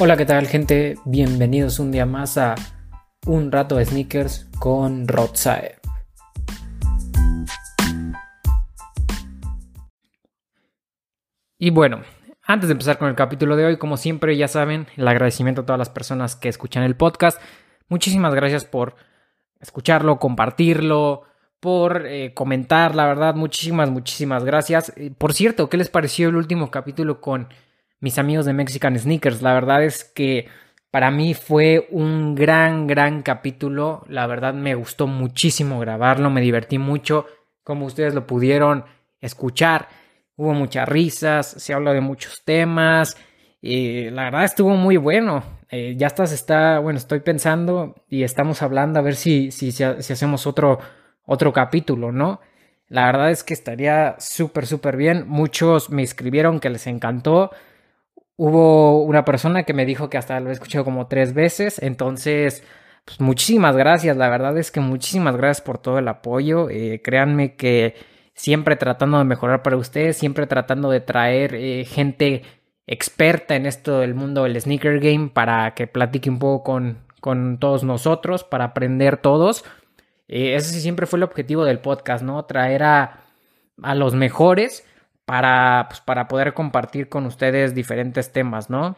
Hola, ¿qué tal gente? Bienvenidos un día más a Un rato de sneakers con Rodsae. Y bueno, antes de empezar con el capítulo de hoy, como siempre ya saben, el agradecimiento a todas las personas que escuchan el podcast. Muchísimas gracias por escucharlo, compartirlo, por eh, comentar, la verdad, muchísimas, muchísimas gracias. Eh, por cierto, ¿qué les pareció el último capítulo con mis amigos de Mexican Sneakers? La verdad es que para mí fue un gran, gran capítulo. La verdad me gustó muchísimo grabarlo, me divertí mucho, como ustedes lo pudieron escuchar. Hubo muchas risas, se habló de muchos temas. Y la verdad estuvo muy bueno. Eh, ya estás, está, bueno, estoy pensando y estamos hablando a ver si, si, si hacemos otro otro capítulo, ¿no? La verdad es que estaría súper, súper bien. Muchos me escribieron que les encantó. Hubo una persona que me dijo que hasta lo he escuchado como tres veces. Entonces, pues muchísimas gracias. La verdad es que muchísimas gracias por todo el apoyo. Eh, créanme que siempre tratando de mejorar para ustedes, siempre tratando de traer eh, gente experta en esto del mundo del sneaker game para que platique un poco con, con todos nosotros, para aprender todos. Eh, ese siempre fue el objetivo del podcast, ¿no? Traer a, a los mejores para, pues, para poder compartir con ustedes diferentes temas, ¿no?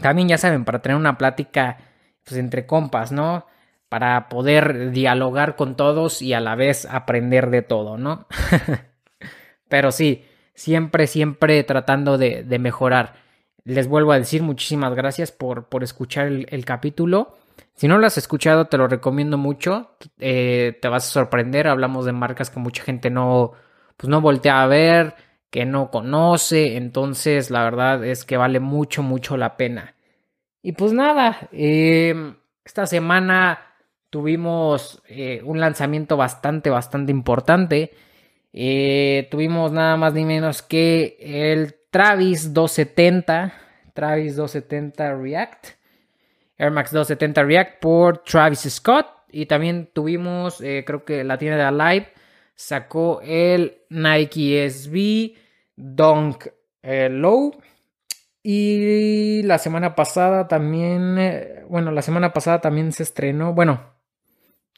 También ya saben, para tener una plática pues, entre compas, ¿no? Para poder dialogar con todos y a la vez aprender de todo, ¿no? Pero sí, siempre, siempre tratando de, de, mejorar. Les vuelvo a decir muchísimas gracias por, por escuchar el, capítulo. Si no lo has escuchado, te lo recomiendo mucho. Eh, te vas a sorprender. Hablamos de marcas que mucha gente no, pues no voltea a ver, que no conoce. Entonces, la verdad es que vale mucho, mucho la pena. Y pues nada, em, esta semana tuvimos eh, un lanzamiento bastante, bastante importante. Eh, tuvimos nada más ni menos que el Travis 270. Travis 270 React. Air Max 270 React por Travis Scott. Y también tuvimos, eh, creo que la tienda de Alive sacó el Nike SB Dunk eh, Low. Y la semana pasada también, eh, bueno, la semana pasada también se estrenó, bueno,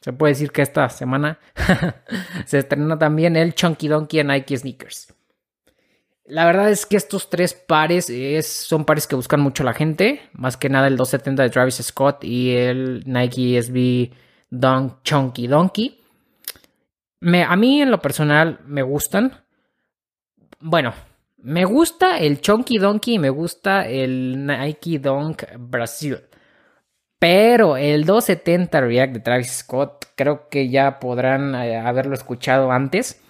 se puede decir que esta semana se estrenó también el Chunky Donkey en Nike Sneakers. La verdad es que estos tres pares son pares que buscan mucho la gente. Más que nada el 270 de Travis Scott y el Nike SB Dunk Chunky Donkey. A mí en lo personal me gustan. Bueno, me gusta el Chunky Donkey y me gusta el Nike Dunk Brasil. Pero el 270 React de Travis Scott creo que ya podrán eh, haberlo escuchado antes.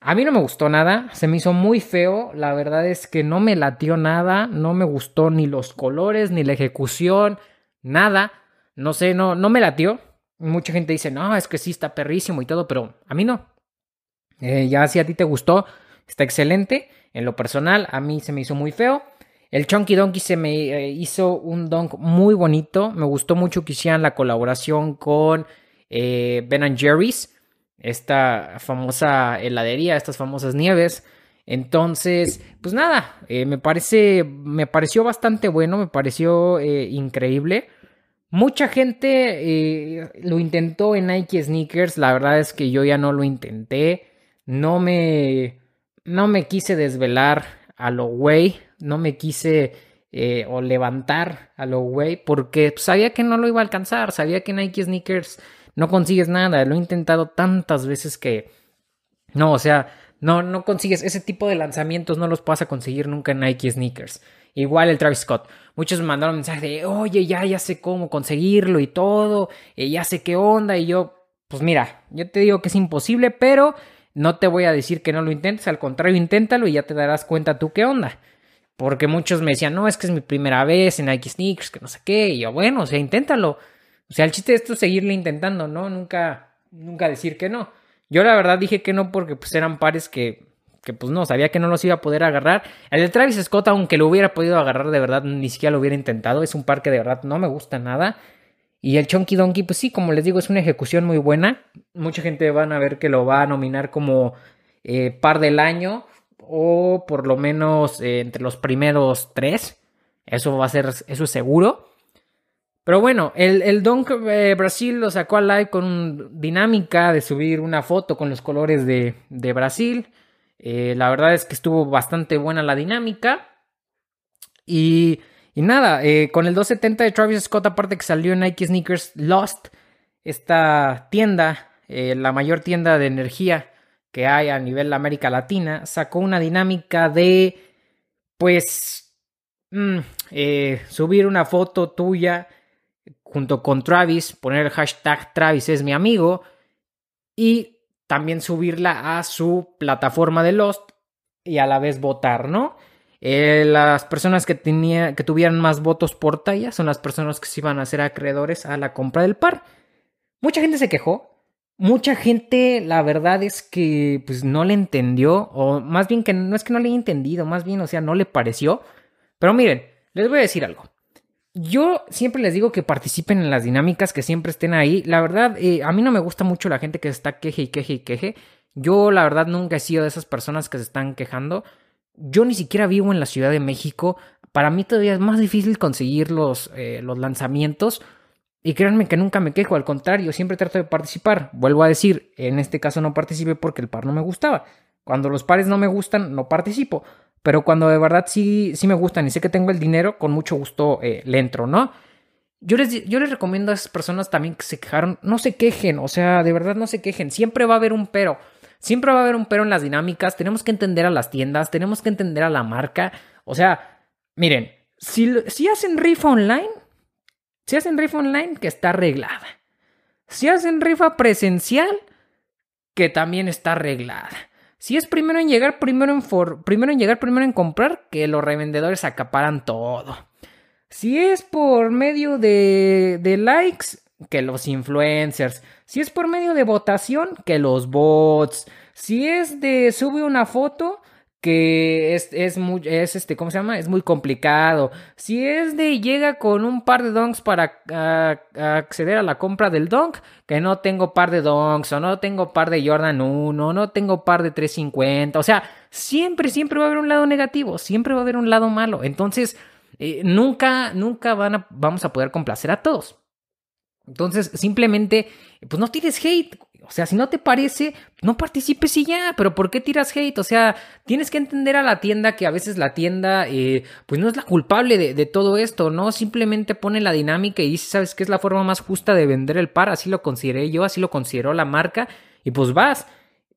A mí no me gustó nada, se me hizo muy feo, la verdad es que no me latió nada, no me gustó ni los colores, ni la ejecución, nada, no sé, no, no me latió. Mucha gente dice, no, es que sí está perrísimo y todo, pero a mí no. Eh, ya si a ti te gustó, está excelente. En lo personal, a mí se me hizo muy feo. El Chunky Donkey se me eh, hizo un donk muy bonito. Me gustó mucho que hicieran la colaboración con eh, Ben Jerry's esta famosa heladería, estas famosas nieves. Entonces, pues nada, eh, me parece, me pareció bastante bueno, me pareció increíble. Mucha gente eh, lo intentó en Nike Sneakers, la verdad es que yo ya no lo intenté, no me, no me quise desvelar a lo güey, no me quise o levantar a lo güey, porque sabía que no lo iba a alcanzar, sabía que Nike Sneakers no consigues nada. Lo he intentado tantas veces que no, o sea, no, no consigues ese tipo de lanzamientos, no los vas a conseguir nunca en Nike Sneakers. Igual el Travis Scott. Muchos me mandaron mensajes de, oye, ya, ya sé cómo conseguirlo y todo, eh, ya sé qué onda. Y yo, pues mira, yo te digo que es imposible, pero no te voy a decir que no lo intentes, al contrario, inténtalo y ya te darás cuenta tú qué onda. Porque muchos me decían, no, es que es mi primera vez en Nike Sneakers, que no sé qué. Y yo, bueno, o sea, inténtalo. O sea, el chiste de esto es seguirle intentando, ¿no? Nunca, nunca decir que no. Yo la verdad dije que no porque pues eran pares que, que pues no, sabía que no los iba a poder agarrar. El de Travis Scott, aunque lo hubiera podido agarrar de verdad, ni siquiera lo hubiera intentado. Es un par que de verdad no me gusta nada. Y el Chunky Donkey, pues sí, como les digo, es una ejecución muy buena. Mucha gente van a ver que lo va a nominar como eh, par del año o por lo menos eh, entre los primeros tres. Eso va a ser, eso es seguro. Pero bueno, el, el Dunk eh, Brasil lo sacó al live con dinámica de subir una foto con los colores de, Brasil. Eh, la verdad es que estuvo bastante buena la dinámica. Y, y nada, eh, con el 270 de Travis Scott, aparte que salió Nike Sneakers Lost, esta tienda, la mayor tienda de energía que hay a nivel América Latina, sacó una dinámica de, pues, mm, subir una foto tuya junto con Travis, poner el hashtag Travis es mi amigo y también subirla a su plataforma de Lost y a la vez votar, ¿no? Eh, las personas que, tenía, que tuvieran más votos por talla son las personas que se iban a ser acreedores a la compra del par. Mucha gente se quejó. Mucha gente, la verdad es que pues no le entendió, o más bien que no es que no le haya entendido, más bien, o sea, no le pareció. Pero miren, les voy a decir algo. Yo siempre les digo que participen en las dinámicas, que siempre estén ahí. La verdad, eh, a mí no me gusta mucho la gente que está queje y queje y queje. Yo, la verdad, nunca he sido de esas personas que se están quejando. Yo ni siquiera vivo en la Ciudad de México. Para mí todavía es más difícil conseguir los, eh, los lanzamientos. Y créanme que nunca me quejo, al contrario, siempre trato de participar. Vuelvo a decir, en este caso no participé porque el par no me gustaba. Cuando los pares no me gustan, no participo. Pero cuando de verdad sí, sí me gustan y sé que tengo el dinero, con mucho gusto eh, le entro, ¿no? Yo les, yo les recomiendo a esas personas también que se quejaron, no se quejen, o sea, de verdad no se quejen, siempre va a haber un pero, siempre va a haber un pero en las dinámicas, tenemos que entender a las tiendas, tenemos que entender a la marca, o sea, miren, si, si hacen rifa online, si hacen rifa online, que está arreglada. Si hacen rifa presencial, que también está arreglada. Si es primero en llegar, primero en, primero en llegar, primero en comprar, que los revendedores acaparan todo. Si es por medio de, de likes, que los influencers. Si es por medio de votación, que los bots. Si es de sube una foto, que es, es muy, es este, ¿cómo se llama? Es muy complicado. Si es de llega con un par de donks para acceder a la compra del donk, que no tengo par de donks, o no tengo par de Jordan 1, no tengo par de 350, o sea, siempre, siempre va a haber un lado negativo, siempre va a haber un lado malo. Entonces, eh, nunca, nunca van a, vamos a poder complacer a todos. Entonces, simplemente, pues no tires hate. O sea, si no te parece, no participes y ya, pero ¿por qué tiras hate? O sea, tienes que entender a la tienda que a veces la tienda, eh, pues no es la culpable de, todo esto, ¿no? Simplemente pone la dinámica y dice, ¿sabes qué es la forma más justa de vender el par? Así lo consideré yo, así lo consideró la marca, y pues vas.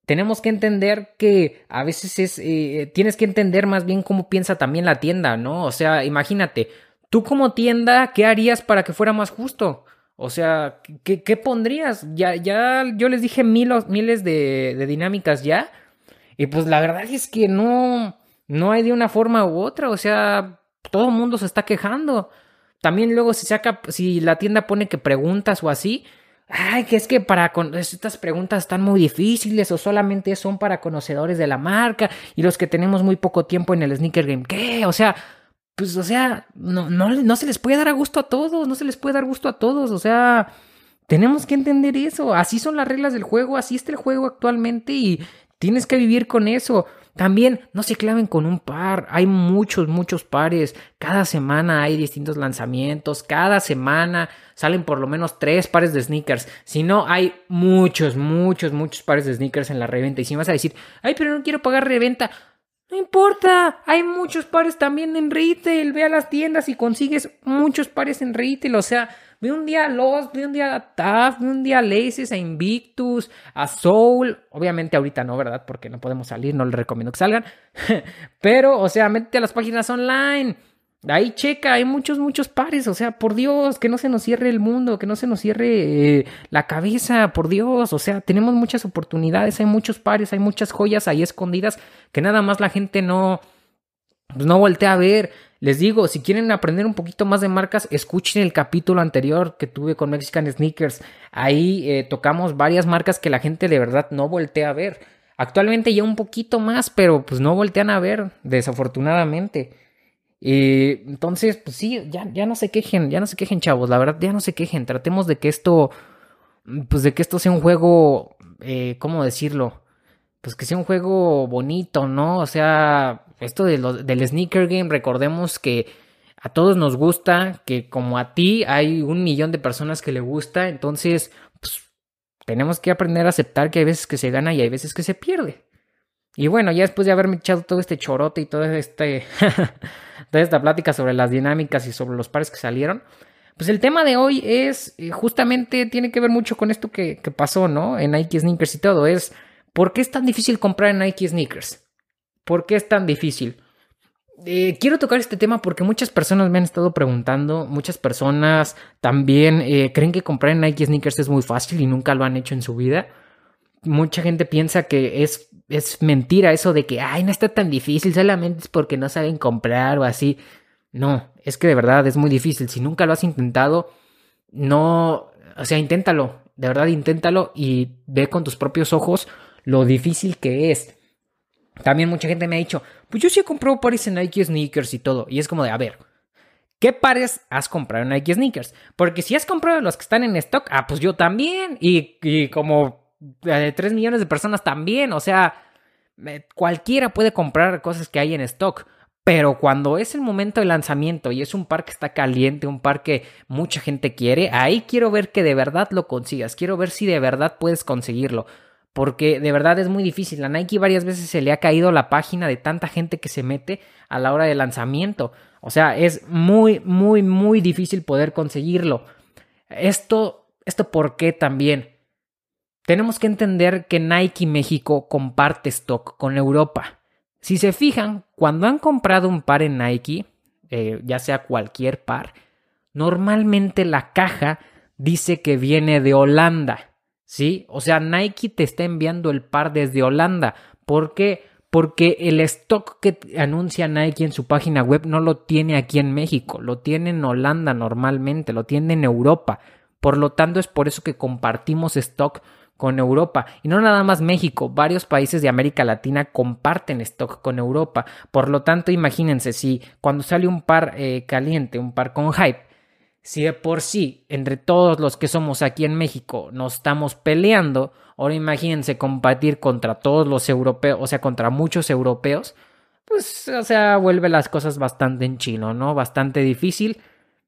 Tenemos que entender que a veces es, eh, tienes que entender más bien cómo piensa también la tienda, ¿no? O sea, imagínate, tú como tienda, ¿qué harías para que fuera más justo? O sea, ¿qué, pondrías? Ya, ya yo les dije miles, miles de, de, dinámicas ya. Y pues la verdad es que no, no hay de una forma u otra. O sea, todo el mundo se está quejando. También luego si saca, si la tienda pone que preguntas o así. Ay, que es que para con estas preguntas están muy difíciles o solamente son para conocedores de la marca y los que tenemos muy poco tiempo en el sneaker game. ¿Qué? O sea, pues, o sea, no, no, no se les puede dar a gusto a todos, no se les puede dar gusto a todos, o sea, tenemos que entender eso, así son las reglas del juego, así está el juego actualmente y tienes que vivir con eso. También no se claven con un par, hay muchos, muchos pares, cada semana hay distintos lanzamientos, cada semana salen por lo menos tres pares de sneakers, si no hay muchos, muchos, muchos pares de sneakers en la reventa. Y si vas a decir, ay, pero no quiero pagar reventa, no importa, hay muchos pares también en retail. Ve a las tiendas y consigues muchos pares en retail. O sea, ve un día a Lost, ve un día a TAF, ve un día a Laces, a Invictus, a Soul. Obviamente ahorita no, ¿verdad? Porque no podemos salir, no les recomiendo que salgan. Pero, o sea, métete a las páginas online. Ahí checa, hay muchos, muchos pares, o sea, por Dios, que no se nos cierre el mundo, que no se nos cierre eh, la cabeza, por Dios, o sea, tenemos muchas oportunidades, hay muchos pares, hay muchas joyas ahí escondidas que nada más la gente no, pues no voltea a ver. Les digo, si quieren aprender un poquito más de marcas, escuchen el capítulo anterior que tuve con Mexican Sneakers. Ahí eh, tocamos varias marcas que la gente de verdad no voltea a ver. Actualmente ya un poquito más, pero pues no voltean a ver, desafortunadamente. Y entonces, pues sí, ya, ya no se quejen, ya no se quejen, chavos, la verdad, ya no se quejen. Tratemos de que esto, pues de que esto sea un juego, eh, ¿cómo decirlo? Pues que sea un juego bonito, ¿no? O sea, esto de del sneaker game, recordemos que a todos nos gusta, que como a ti hay un millón de personas que le gusta, entonces pues, tenemos que aprender a aceptar que hay veces que se gana y hay veces que se pierde. Y bueno, ya después de haberme echado todo este chorote y toda, este toda esta plática sobre las dinámicas y sobre los pares que salieron, pues el tema de hoy es eh, justamente tiene que ver mucho con esto que, que pasó, ¿no? En Nike Sneakers y todo. Es, ¿por qué es tan difícil comprar en Nike Sneakers? ¿Por qué es tan difícil? Eh, quiero tocar este tema porque muchas personas me han estado preguntando, muchas personas también eh, creen que comprar en Nike Sneakers es muy fácil y nunca lo han hecho en su vida. Mucha gente piensa que es, es mentira eso de que, ay, no está tan difícil, solamente es porque no saben comprar o así. No, es que de verdad es muy difícil. Si nunca lo has intentado, no, o sea, inténtalo, de verdad inténtalo y ve con tus propios ojos lo difícil que es. También mucha gente me ha dicho, pues yo sí he comprado pares en Nike Sneakers y todo. Y es como de, a ver, ¿qué pares has comprado en Nike Sneakers? Porque si has comprado los que están en stock, ah, pues yo también. Y, como 3 eh, millones de personas también. O sea, cualquiera puede comprar cosas que hay en stock. Pero cuando es el momento de lanzamiento y es un par que está caliente, un par que mucha gente quiere, ahí quiero ver que de verdad lo consigas. Quiero ver si de verdad puedes conseguirlo porque de verdad es muy difícil. A Nike varias veces se le ha caído la página de tanta gente que se mete a la hora de lanzamiento. O sea, es muy, muy, muy difícil poder conseguirlo. Esto, esto por qué también. Tenemos que entender que Nike México comparte stock con Europa. Si se fijan, cuando han comprado un par en Nike, eh, ya sea cualquier par, normalmente la caja dice que viene de Holanda. ¿sí? O sea, Nike te está enviando el par desde Holanda. ¿Por qué? Porque el stock que anuncia Nike en su página web no lo tiene aquí en México, lo tiene en Holanda normalmente, lo tiene en Europa. Por lo tanto, es por eso que compartimos stock con Europa. Y no nada más México, varios países de América Latina comparten stock con Europa. Por lo tanto, imagínense si cuando sale un par eh, caliente, un par con hype, si de por sí, entre todos los que somos aquí en México, nos estamos peleando, ahora imagínense combatir contra todos los europeos, o sea, contra muchos europeos, pues, o sea, vuelve las cosas bastante en chino, ¿no? Bastante difícil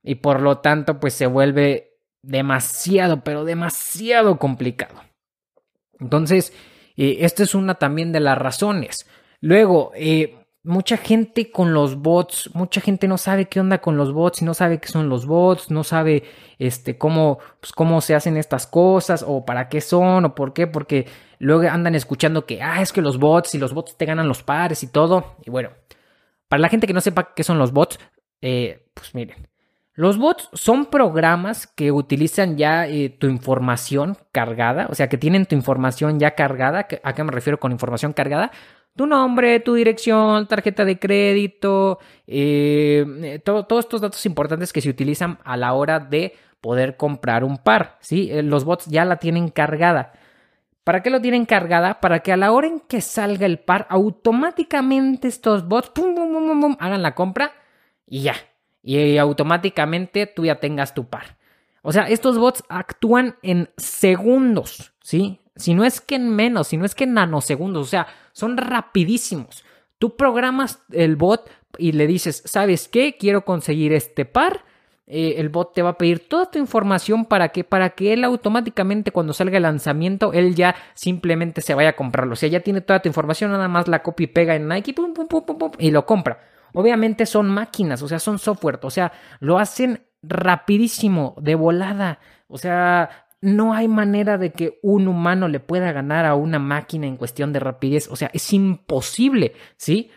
y por lo tanto, pues se vuelve demasiado, pero demasiado complicado. Entonces, eh, esta es una también de las razones. Luego, eh, mucha gente con los bots, mucha gente no sabe qué onda con los bots, no sabe qué son los bots, no sabe este cómo pues, cómo se hacen estas cosas o para qué son o por qué, porque luego andan escuchando que ah, es que los bots y los bots te ganan los pares y todo. Y bueno, para la gente que no sepa qué son los bots, eh, pues miren, los bots son programas que utilizan ya eh, tu información cargada, o sea, que tienen tu información ya cargada. ¿A qué me refiero con información cargada? tu nombre, tu dirección, tarjeta de crédito, eh, todos estos datos importantes que se utilizan a la hora de poder comprar un par. ¿sí? Eh, los bots ya la tienen cargada. ¿Para qué lo tienen cargada? Para que a la hora en que salga el par, automáticamente estos bots pum, pum, pum, hagan la compra y ya. Y automáticamente tú ya tengas tu par. O sea, estos bots actúan en segundos, ¿sí? Si no es que en menos, si no es que en nanosegundos, o sea, son rapidísimos. Tú programas el bot y le dices, ¿sabes qué? Quiero conseguir este par. Eh, el bot te va a pedir toda tu información para que, para que él automáticamente cuando salga el lanzamiento, él ya simplemente se vaya a comprarlo. O sea, ya tiene toda tu información, nada más la copia y pega en Nike y lo compra. Obviamente son máquinas, o sea, son software, o sea, lo hacen rapidísimo, de volada. O sea, no hay manera de que un humano le pueda ganar a una máquina en cuestión de rapidez. O sea, es imposible, ¿sí?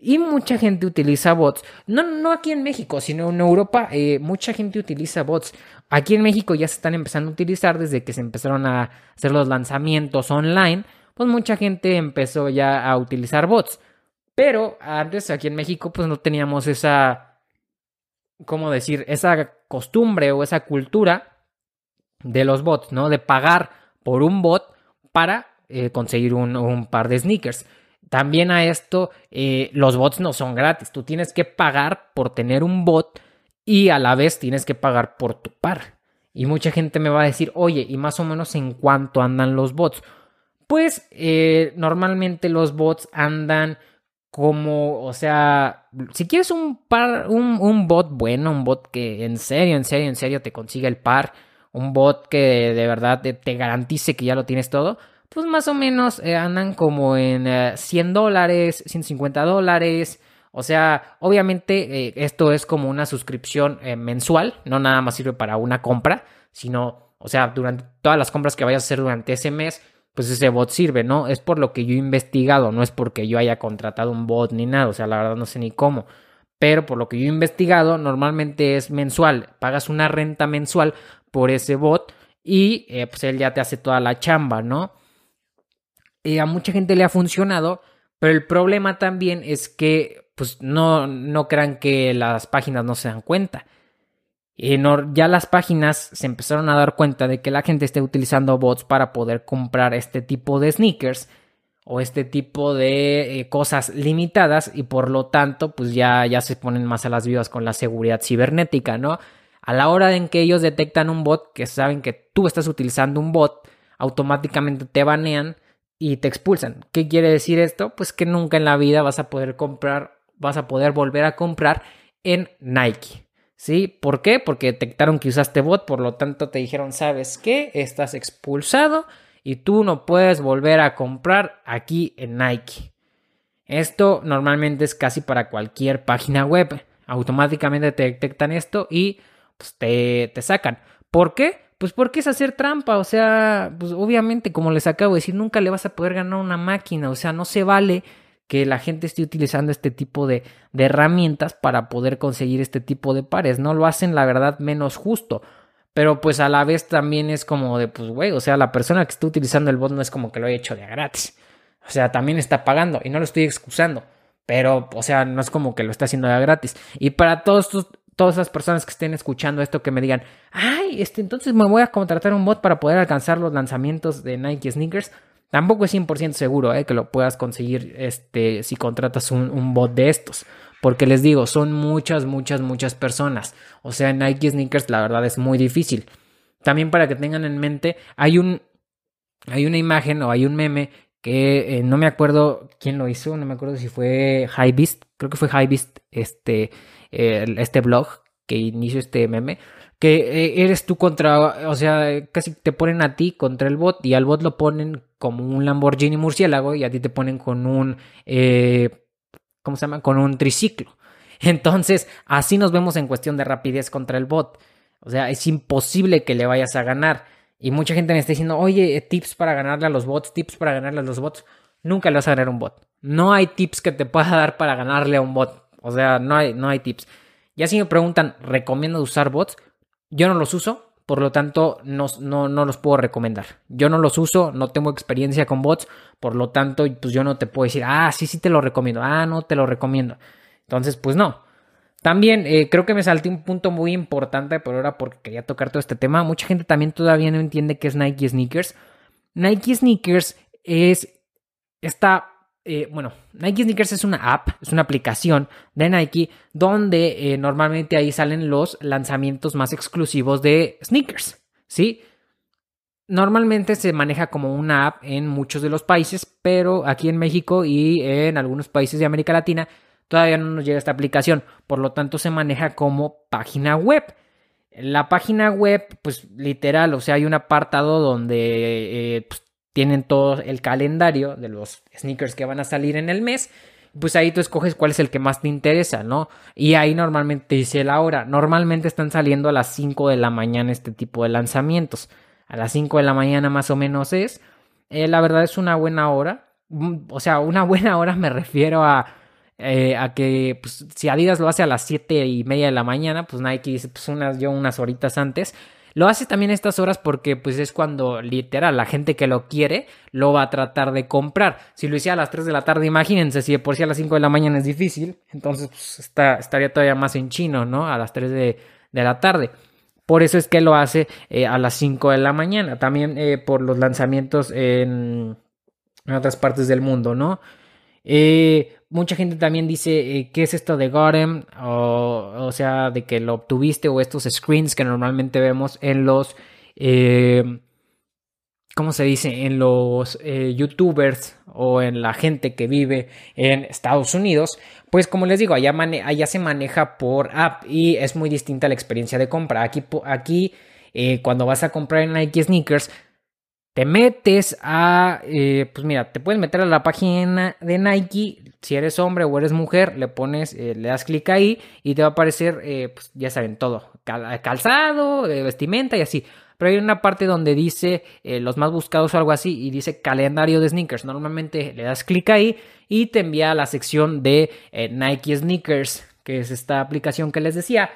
Y mucha gente utiliza bots. No, no aquí en México, sino en Europa. Eh, mucha gente utiliza bots. Aquí en México ya se están empezando a utilizar desde que se empezaron a hacer los lanzamientos online. Pues mucha gente empezó ya a utilizar bots. Pero antes aquí en México pues no teníamos esa, ¿cómo decir? Esa costumbre o esa cultura de los bots, ¿no? De pagar por un bot para eh, conseguir un, par de sneakers. También a esto, eh, los bots no son gratis. Tú tienes que pagar por tener un bot y a la vez tienes que pagar por tu par. Y mucha gente me va a decir, oye, ¿y más o menos en cuánto andan los bots? Pues eh, normalmente los bots andan como, o sea, si quieres un par, un, un, bot bueno, un bot que en serio, en serio, en serio te consiga el par, un bot que de verdad te, garantice que ya lo tienes todo, pues más o menos eh, andan como en 100 eh, dólares, 150 dólares. O sea, obviamente eh, esto es como una suscripción mensual, no nada más sirve para una compra, sino, o sea, durante todas las compras que vayas a hacer durante ese mes, pues ese bot sirve, ¿no? Es por lo que yo he investigado, no es porque yo haya contratado un bot ni nada, o sea, la verdad no sé ni cómo. Pero por lo que yo he investigado, normalmente es mensual, pagas una renta mensual por ese bot y eh, pues él ya te hace toda la chamba, ¿no? Y a mucha gente le ha funcionado, pero el problema también es que pues no, no crean que las páginas no se dan cuenta. Y ya las páginas se empezaron a dar cuenta de que la gente esté utilizando bots para poder comprar este tipo de sneakers o este tipo de eh, cosas limitadas y por lo tanto pues ya, ya se ponen más a las vivas con la seguridad cibernética, ¿no? A la hora en que ellos detectan un bot, que saben que tú estás utilizando un bot, automáticamente te banean y te expulsan. ¿Qué quiere decir esto? Pues que nunca en la vida vas a poder comprar, vas a poder volver a comprar en Nike. ¿Sí? ¿Por qué? Porque detectaron que usaste bot, por lo tanto te dijeron, ¿sabes qué? Estás expulsado y tú no puedes volver a comprar aquí en Nike. Esto normalmente es casi para cualquier página web. Automáticamente te detectan esto y pues, te, te sacan. ¿Por qué? Pues porque es hacer trampa, o sea, pues obviamente, como les acabo de decir, nunca le vas a poder ganar una máquina, o sea, no se vale que la gente esté utilizando este tipo de, herramientas para poder conseguir este tipo de pares. No lo hacen, la verdad, menos justo. Pero pues a la vez también es como de, pues, güey, o sea, la persona que está utilizando el bot no es como que lo haya hecho de gratis. O sea, también está pagando y no lo estoy excusando. Pero, o sea, no es como que lo está haciendo de gratis. Y para todos todas esas personas que estén escuchando esto que me digan, ay, este, entonces me voy a contratar un bot para poder alcanzar los lanzamientos de Nike Sneakers. Tampoco es 100% seguro eh, que lo puedas conseguir este, si contratas un, bot de estos. Porque les digo, son muchas, muchas, muchas personas. O sea, Nike Sneakers la verdad es muy difícil. También para que tengan en mente, hay un hay una imagen o hay un meme que eh, no me acuerdo quién lo hizo, no me acuerdo si fue Hybeast, creo que fue Hybeast este, este blog que inició este meme, que eh, eres tú contra, o sea, casi te ponen a ti contra el bot y al bot lo ponen como un Lamborghini murciélago y a ti te ponen con un, eh, ¿cómo se llama? Con un triciclo. Entonces, así nos vemos en cuestión de rapidez contra el bot. O sea, es imposible que le vayas a ganar. Y mucha gente me está diciendo, oye, tips para ganarle a los bots, tips para ganarle a los bots. Nunca le vas a ganar a un bot. No hay tips que te pueda dar para ganarle a un bot. O sea, no hay, no hay tips. Ya si me preguntan, ¿recomiendo usar bots? Yo no los uso, por lo tanto no, no, no, los puedo recomendar. Yo no los uso, no tengo experiencia con bots, por lo tanto pues yo no te puedo decir, ah, sí, sí te lo recomiendo, ah, no te lo recomiendo. Entonces, pues no. También eh, creo que me salté un punto muy importante, pero ahora porque quería tocar todo este tema. Mucha gente también todavía no entiende qué es Nike Sneakers. Nike Sneakers es esta eh, bueno, Nike Sneakers es una app, es una aplicación de Nike donde eh, normalmente ahí salen los lanzamientos más exclusivos de sneakers, ¿sí? Normalmente se maneja como una app en muchos de los países, pero aquí en México y en algunos países de América Latina todavía no nos llega esta aplicación, por lo tanto se maneja como página web. La página web, pues literal, o sea, hay un apartado donde eh, pues, tienen todo el calendario de los sneakers que van a salir en el mes. Pues ahí tú escoges cuál es el que más te interesa, ¿no? Y ahí normalmente dice la hora. Normalmente están saliendo a las 5 de la mañana este tipo de lanzamientos. A las 5 de la mañana más o menos es. Eh, la verdad es una buena hora. Mm, o sea, una buena hora me refiero a, eh, a que pues, si Adidas lo hace a las 7 y media de la mañana, pues Nike dice pues unas, yo unas horitas antes. Lo hace también estas horas porque pues es cuando literal la gente que lo quiere lo va a tratar de comprar. Si lo hiciera a las 3 de la tarde, imagínense, si de por sí a las 5 de la mañana es difícil, entonces pues, está, estaría todavía más en chino, ¿no? A las 3 de, la tarde. Por eso es que lo hace eh, a las 5 de la mañana. También eh, por los lanzamientos en, en, otras partes del mundo, ¿no? Eh, mucha gente también dice, eh, ¿qué es esto de Gorem? O, sea, de que lo obtuviste o estos screens que normalmente vemos en los... Eh, ¿cómo se dice? En los eh, youtubers o en la gente que vive en Estados Unidos, pues como les digo, allá, se maneja por app y es muy distinta la experiencia de compra. Aquí, cuando vas a comprar en Nike Sneakers, te metes a, eh, pues mira, te puedes meter a la página de Nike, si eres hombre o eres mujer, le pones, le das clic ahí y te va a aparecer, pues ya saben, todo, calzado, vestimenta y así pero hay una parte donde dice eh, los más buscados o algo así y dice calendario de sneakers. Normalmente le das clic ahí y te envía a la sección de eh, Nike Sneakers, que es esta aplicación que les decía.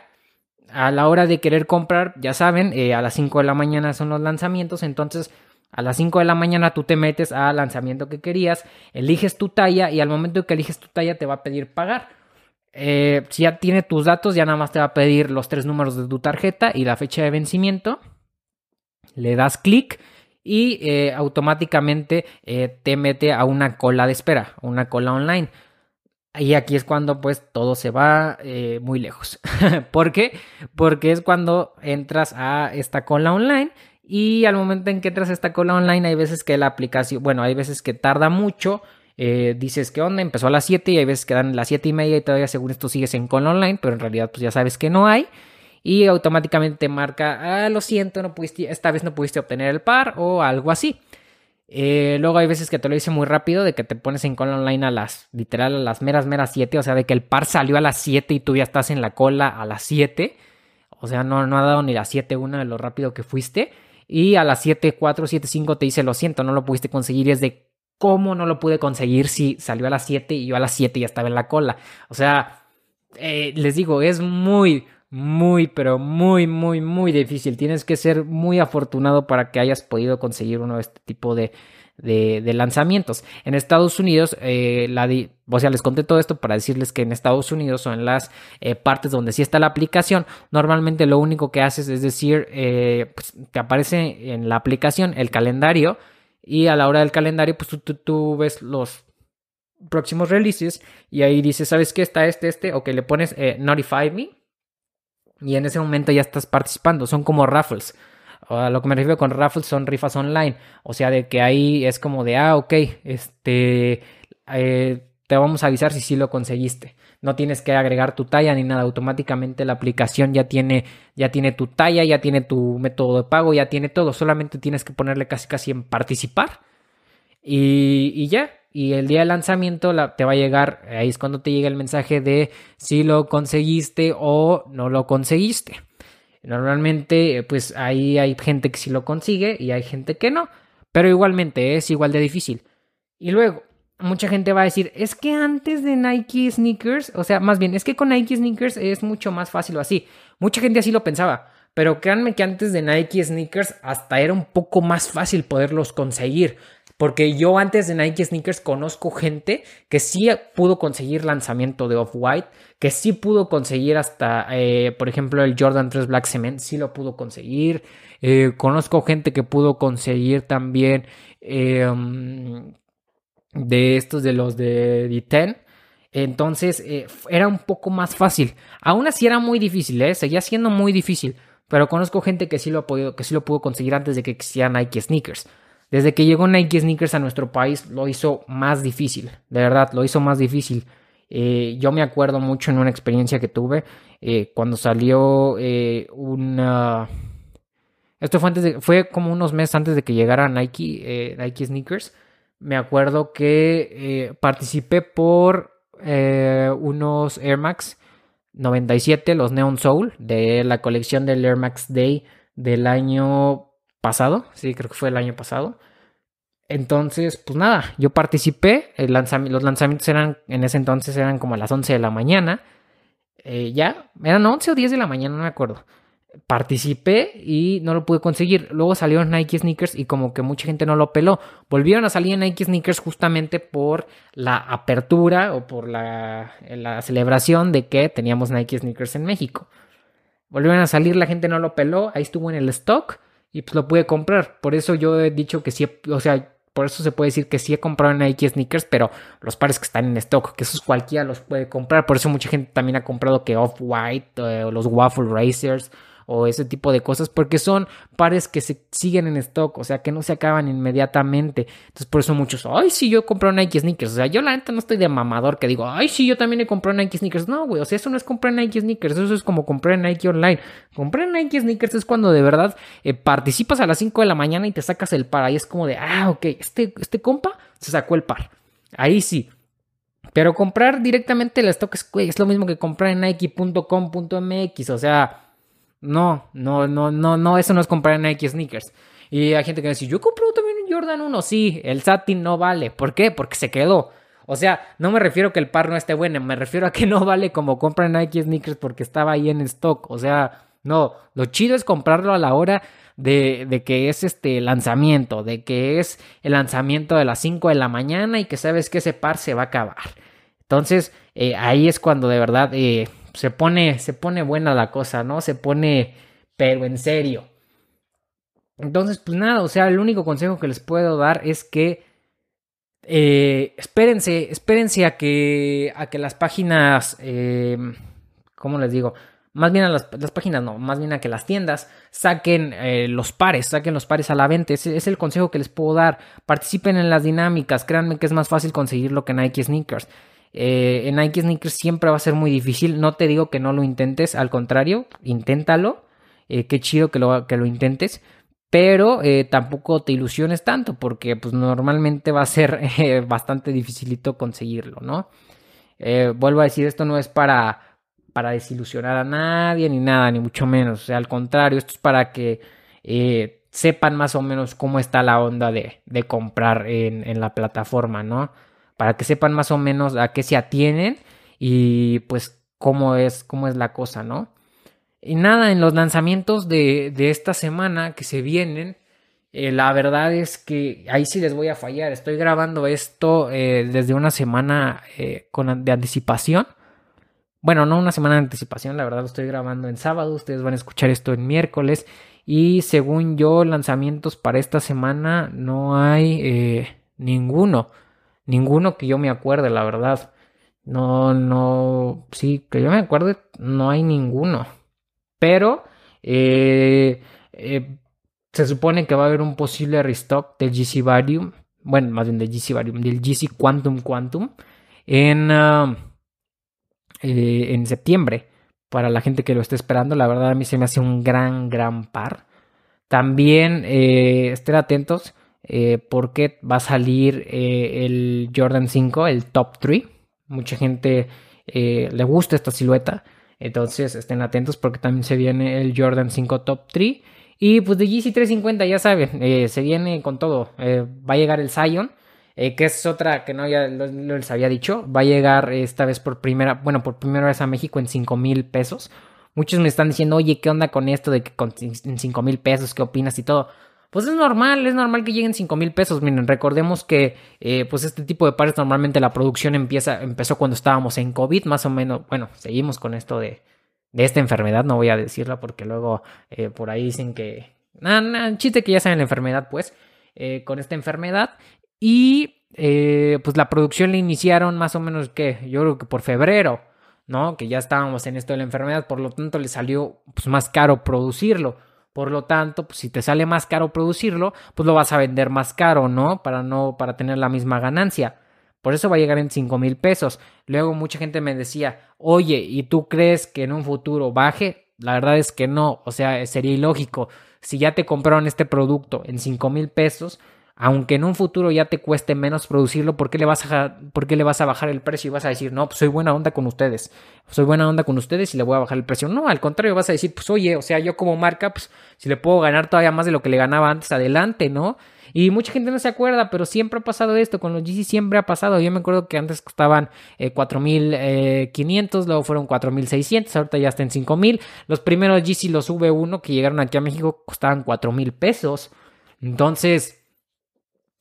A la hora de querer comprar, ya saben, eh, a las 5 de la mañana son los lanzamientos, entonces a las 5 de la mañana tú te metes al lanzamiento que querías, eliges tu talla y al momento que eliges tu talla te va a pedir pagar. si ya tiene tus datos, ya nada más te va a pedir los tres números de tu tarjeta y la fecha de vencimiento le das clic y eh, automáticamente eh, te mete a una cola de espera, una cola online. Y aquí es cuando pues todo se va eh, muy lejos. ¿Por qué? Porque es cuando entras a esta cola online y al momento en que entras a esta cola online hay veces que la aplicación, bueno, hay veces que tarda mucho. dices que onda, empezó a las 7 y hay veces que dan las 7 y media y todavía según esto sigues en cola online, pero en realidad pues ya sabes que no hay y automáticamente te marca, ah, lo siento, no pudiste, esta vez no pudiste obtener el par o algo así. Eh, luego hay veces que te lo dice muy rápido, de que te pones en cola online a las, literal, a las meras, meras 7, o sea, de que el par salió a las 7 y tú ya estás en la cola a las 7. O sea, no, no ha dado ni las 7 una de lo rápido que fuiste. Y a las 7, 4, 7, 5 te dice, lo siento, no lo pudiste conseguir. Y es de, ¿cómo no lo pude conseguir si salió a las 7 y yo a las 7 ya estaba en la cola? O sea, eh, les digo, es muy, muy, pero muy, muy, muy difícil. Tienes que ser muy afortunado para que hayas podido conseguir uno de este tipo de, de, lanzamientos. En Estados Unidos, eh, o sea, les conté todo esto para decirles que en Estados Unidos o en las eh, partes donde sí está la aplicación, normalmente lo único que haces es decir, eh, pues, te aparece en la aplicación el calendario y a la hora del calendario, pues tú, tú, ves los próximos releases y ahí dices, ¿sabes qué? Está este, este, o que le pones Notify Me y en ese momento ya estás participando. Son como raffles. A lo que me refiero con raffles son rifas online. O sea, de que ahí es como de, ah, ok, este, eh, te vamos a avisar si sí lo conseguiste. No tienes que agregar tu talla ni nada. Automáticamente la aplicación ya tiene, ya tiene tu talla, ya tiene tu método de pago, ya tiene todo. Solamente tienes que ponerle casi casi en participar. Y, y ya, y el día de lanzamiento te va a llegar, ahí es cuando te llega el mensaje de si lo conseguiste o no lo conseguiste. Normalmente, pues ahí hay gente que sí lo consigue y hay gente que no, pero igualmente es igual de difícil. Y luego, mucha gente va a decir, es que antes de Nike Sneakers, o sea, más bien, es que con Nike Sneakers es mucho más fácil o así. Mucha gente así lo pensaba, pero créanme que antes de Nike Sneakers hasta era un poco más fácil poderlos conseguir. Porque yo antes de Nike Sneakers conozco gente que sí pudo conseguir lanzamiento de Off-White, que sí pudo conseguir hasta, eh, por ejemplo, el Jordan 3 Black Cement, sí lo pudo conseguir. Eh, conozco gente que pudo conseguir también em, de estos de los de D10. Entonces eh, era un poco más fácil. Aún así era muy difícil, seguía siendo muy difícil. Pero conozco gente que sí lo ha podido, que sí lo pudo conseguir antes de que existieran Nike Sneakers. Desde que llegó Nike Sneakers a nuestro país lo hizo más difícil, de verdad, lo hizo más difícil. Eh, yo me acuerdo mucho en una experiencia que tuve eh, cuando salió eh, una... Esto fue, antes de, fue como unos meses antes de que llegara Nike, Nike Sneakers. Me acuerdo que participé por unos Air Max 97, los Neon Soul, de la colección del Air Max Day del año pasado, sí, creo que fue el año pasado. Entonces, pues nada, yo participé, los lanzamientos eran, en ese entonces eran como a las 11 de la mañana, eh, ya, eran 11 o 10 de la mañana, no me acuerdo. Participé y no lo pude conseguir. Luego salieron Nike Sneakers y como que mucha gente no lo peló. Volvieron a salir Nike Sneakers justamente por la apertura o por la, la celebración de que teníamos Nike Sneakers en México. Volvieron a salir, la gente no lo peló, ahí estuvo en el stock y pues lo pude comprar. Por eso yo he dicho que sí, o sea, por eso se puede decir que sí he comprado Nike sneakers, pero los pares que están en stock, que esos cualquiera los puede comprar. Por eso mucha gente también ha comprado que Off-White, eh, los Waffle Racers, o ese tipo de cosas porque son pares que se siguen en stock, o sea, que no se acaban inmediatamente. Entonces, por eso muchos, ay, sí, yo compré Nike sneakers. O sea, yo la neta no estoy de mamador que digo, ay, sí, yo también he comprado Nike sneakers. No, güey, o sea, eso no es comprar Nike sneakers, eso es como comprar Nike online. Comprar Nike sneakers es cuando de verdad eh, participas a las 5 de la mañana y te sacas el par. Ahí es como de, ah, ok, este, este compa se sacó el par. Ahí sí. Pero comprar directamente el stock es lo mismo que comprar en Nike.com.mx. O sea, no, no, no, no, no, eso no es comprar Nike sneakers. Y hay gente que dice, yo compré también un Jordan 1. Sí, el satin no vale. ¿Por qué? Porque se quedó. O sea, no me refiero a que el par no esté bueno, me refiero a que no vale como comprar Nike sneakers porque estaba ahí en stock. O sea, no, lo chido es comprarlo a la hora de, de, que es este lanzamiento, de que es el lanzamiento de las 5 de la mañana y que sabes que ese par se va a acabar. Entonces, eh, ahí es cuando de verdad eh, se, pone, se pone buena la cosa, ¿no? Se pone, pero en serio. Entonces, pues nada, o sea, el único consejo que les puedo dar es que eh, espérense, espérense a que, a que las páginas, ¿cómo les digo? Más bien a las, páginas, no, más bien a que las tiendas saquen eh, los pares, saquen los pares a la venta. Ese es el consejo que les puedo dar. Participen en las dinámicas, créanme que es más fácil conseguirlo que Nike Sneakers. Eh, en Nike Sneakers siempre va a ser muy difícil. No te digo que no lo intentes, al contrario, inténtalo. Eh, qué chido que lo, que lo intentes. Pero tampoco te ilusiones tanto, porque pues normalmente va a ser bastante dificilito conseguirlo, ¿no? vuelvo a decir, esto no es para para desilusionar a nadie ni nada, ni mucho menos. O sea, al contrario, esto es para que eh, sepan más o menos cómo está la onda de, de comprar en, en, la plataforma, ¿no? Para que sepan más o menos a qué se atienen y pues cómo es, cómo es la cosa, ¿no? Y nada, en los lanzamientos de, de esta semana que se vienen, eh, la verdad es que ahí sí les voy a fallar. Estoy grabando esto eh, desde una semana con, de anticipación bueno, no una semana de anticipación, la verdad lo estoy grabando en sábado, ustedes van a escuchar esto en miércoles y según yo lanzamientos para esta semana no hay eh, ninguno, ninguno que yo me acuerde, la verdad. No, no, sí, que yo me acuerde, no hay ninguno. Pero eh, eh, se supone que va a haber un posible restock del GC Varium, bueno, más bien del GC Varium, del GC Quantum Quantum en... Ah, eh, en septiembre. Para la gente que lo esté esperando, la verdad a mí se me hace un gran, gran par. También estén atentos eh, porque va a salir el Jordan 5, el top 3. Mucha gente le gusta esta silueta. Entonces estén atentos porque también se viene el Jordan 5 top 3. Y pues de GC 350 ya saben, se viene con todo. va a llegar el Zion. Eh, que es otra que no ya les había dicho, va a llegar esta vez por primera, bueno, por primera vez a México en 5 mil pesos. Muchos me están diciendo, oye, ¿qué onda con esto de que con, en 5 mil pesos, qué opinas y todo? Pues es normal, es normal que lleguen 5 mil pesos. Miren, recordemos que eh, pues este tipo de pares normalmente la producción empieza, empezó cuando estábamos en COVID, más o menos. Bueno, seguimos con esto de, de esta enfermedad, no voy a decirla porque luego eh, por ahí dicen que... Nada, chiste que ya saben la enfermedad, pues. con esta enfermedad y eh, pues la producción la iniciaron más o menos que yo creo que por febrero, ¿no? Que ya estábamos en esto de la enfermedad, por lo tanto le salió pues, más caro producirlo. Por lo tanto, pues si te sale más caro producirlo, pues lo vas a vender más caro, ¿no? Para no, para tener la misma ganancia. Por eso va a llegar en 5 mil pesos. Luego mucha gente me decía, oye, ¿y tú crees que en un futuro baje? La verdad es que no, o sea, sería ilógico. Si ya te compraron este producto en 5 mil pesos, aunque en un futuro ya te cueste menos producirlo, ¿por qué, le vas a, ¿por qué le vas a bajar el precio y vas a decir, no, pues soy buena onda con ustedes, soy buena onda con ustedes y le voy a bajar el precio? No, al contrario, vas a decir, pues oye, o sea, yo como marca, pues si le puedo ganar todavía más de lo que le ganaba antes, adelante, ¿no? Y mucha gente no se acuerda, pero siempre ha pasado esto, con los GC siempre ha pasado. Yo me acuerdo que antes costaban eh, 4.500, luego fueron 4.600, ahorita ya están en 5.000. Los primeros GC, los V1 que llegaron aquí a México, costaban 4.000 pesos. Entonces,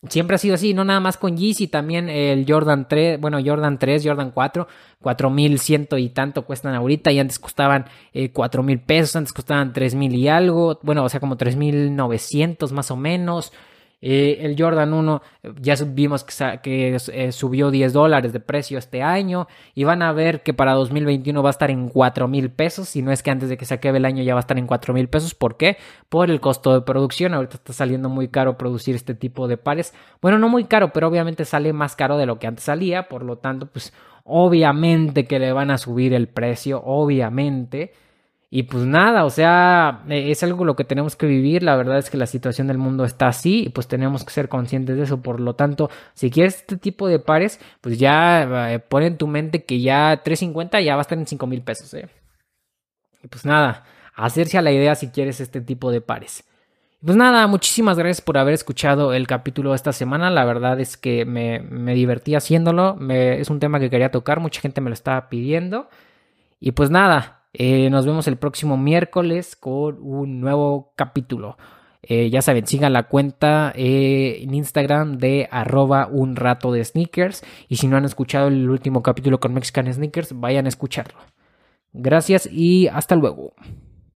Siempre ha sido así, no nada más con Yeezy, también el Jordan 3, bueno, Jordan 3, Jordan 4, 4100 y tanto cuestan ahorita y antes costaban eh, 4000 pesos, antes costaban 3000 y algo, bueno, o sea, como 3900 más o menos. Eh, el Jordan 1 ya vimos que, eh, subió 10 dólares de precio este año y van a ver que para 2021 va a estar en 4 mil pesos, si no es que antes de que se acabe el año ya va a estar en 4 mil pesos. ¿Por qué? Por el costo de producción. Ahorita está saliendo muy caro producir este tipo de pares. Bueno, no muy caro, pero obviamente sale más caro de lo que antes salía, por lo tanto, pues obviamente que le van a subir el precio, obviamente. Y pues nada, o sea, e, es algo lo que tenemos que vivir. La verdad es que la situación del mundo está así y pues tenemos que ser conscientes de eso. Por lo tanto, si quieres este tipo de pares, pues ya eh, pon en tu mente que ya 350 ya va a estar en 5 mil pesos. ¿eh? Y pues nada, hacerse a la idea si quieres este tipo de pares. Pues nada, muchísimas gracias por haber escuchado el capítulo esta semana. La verdad es que me, me divertí haciéndolo. es un tema que quería tocar, mucha gente me lo estaba pidiendo. Y pues nada, eh, nos vemos el próximo miércoles con un nuevo capítulo. Eh, ya saben, sigan la cuenta eh, en Instagram de arroba un rato de sneakers. Y si no han escuchado el último capítulo con Mexican Sneakers, vayan a escucharlo. Gracias y hasta luego.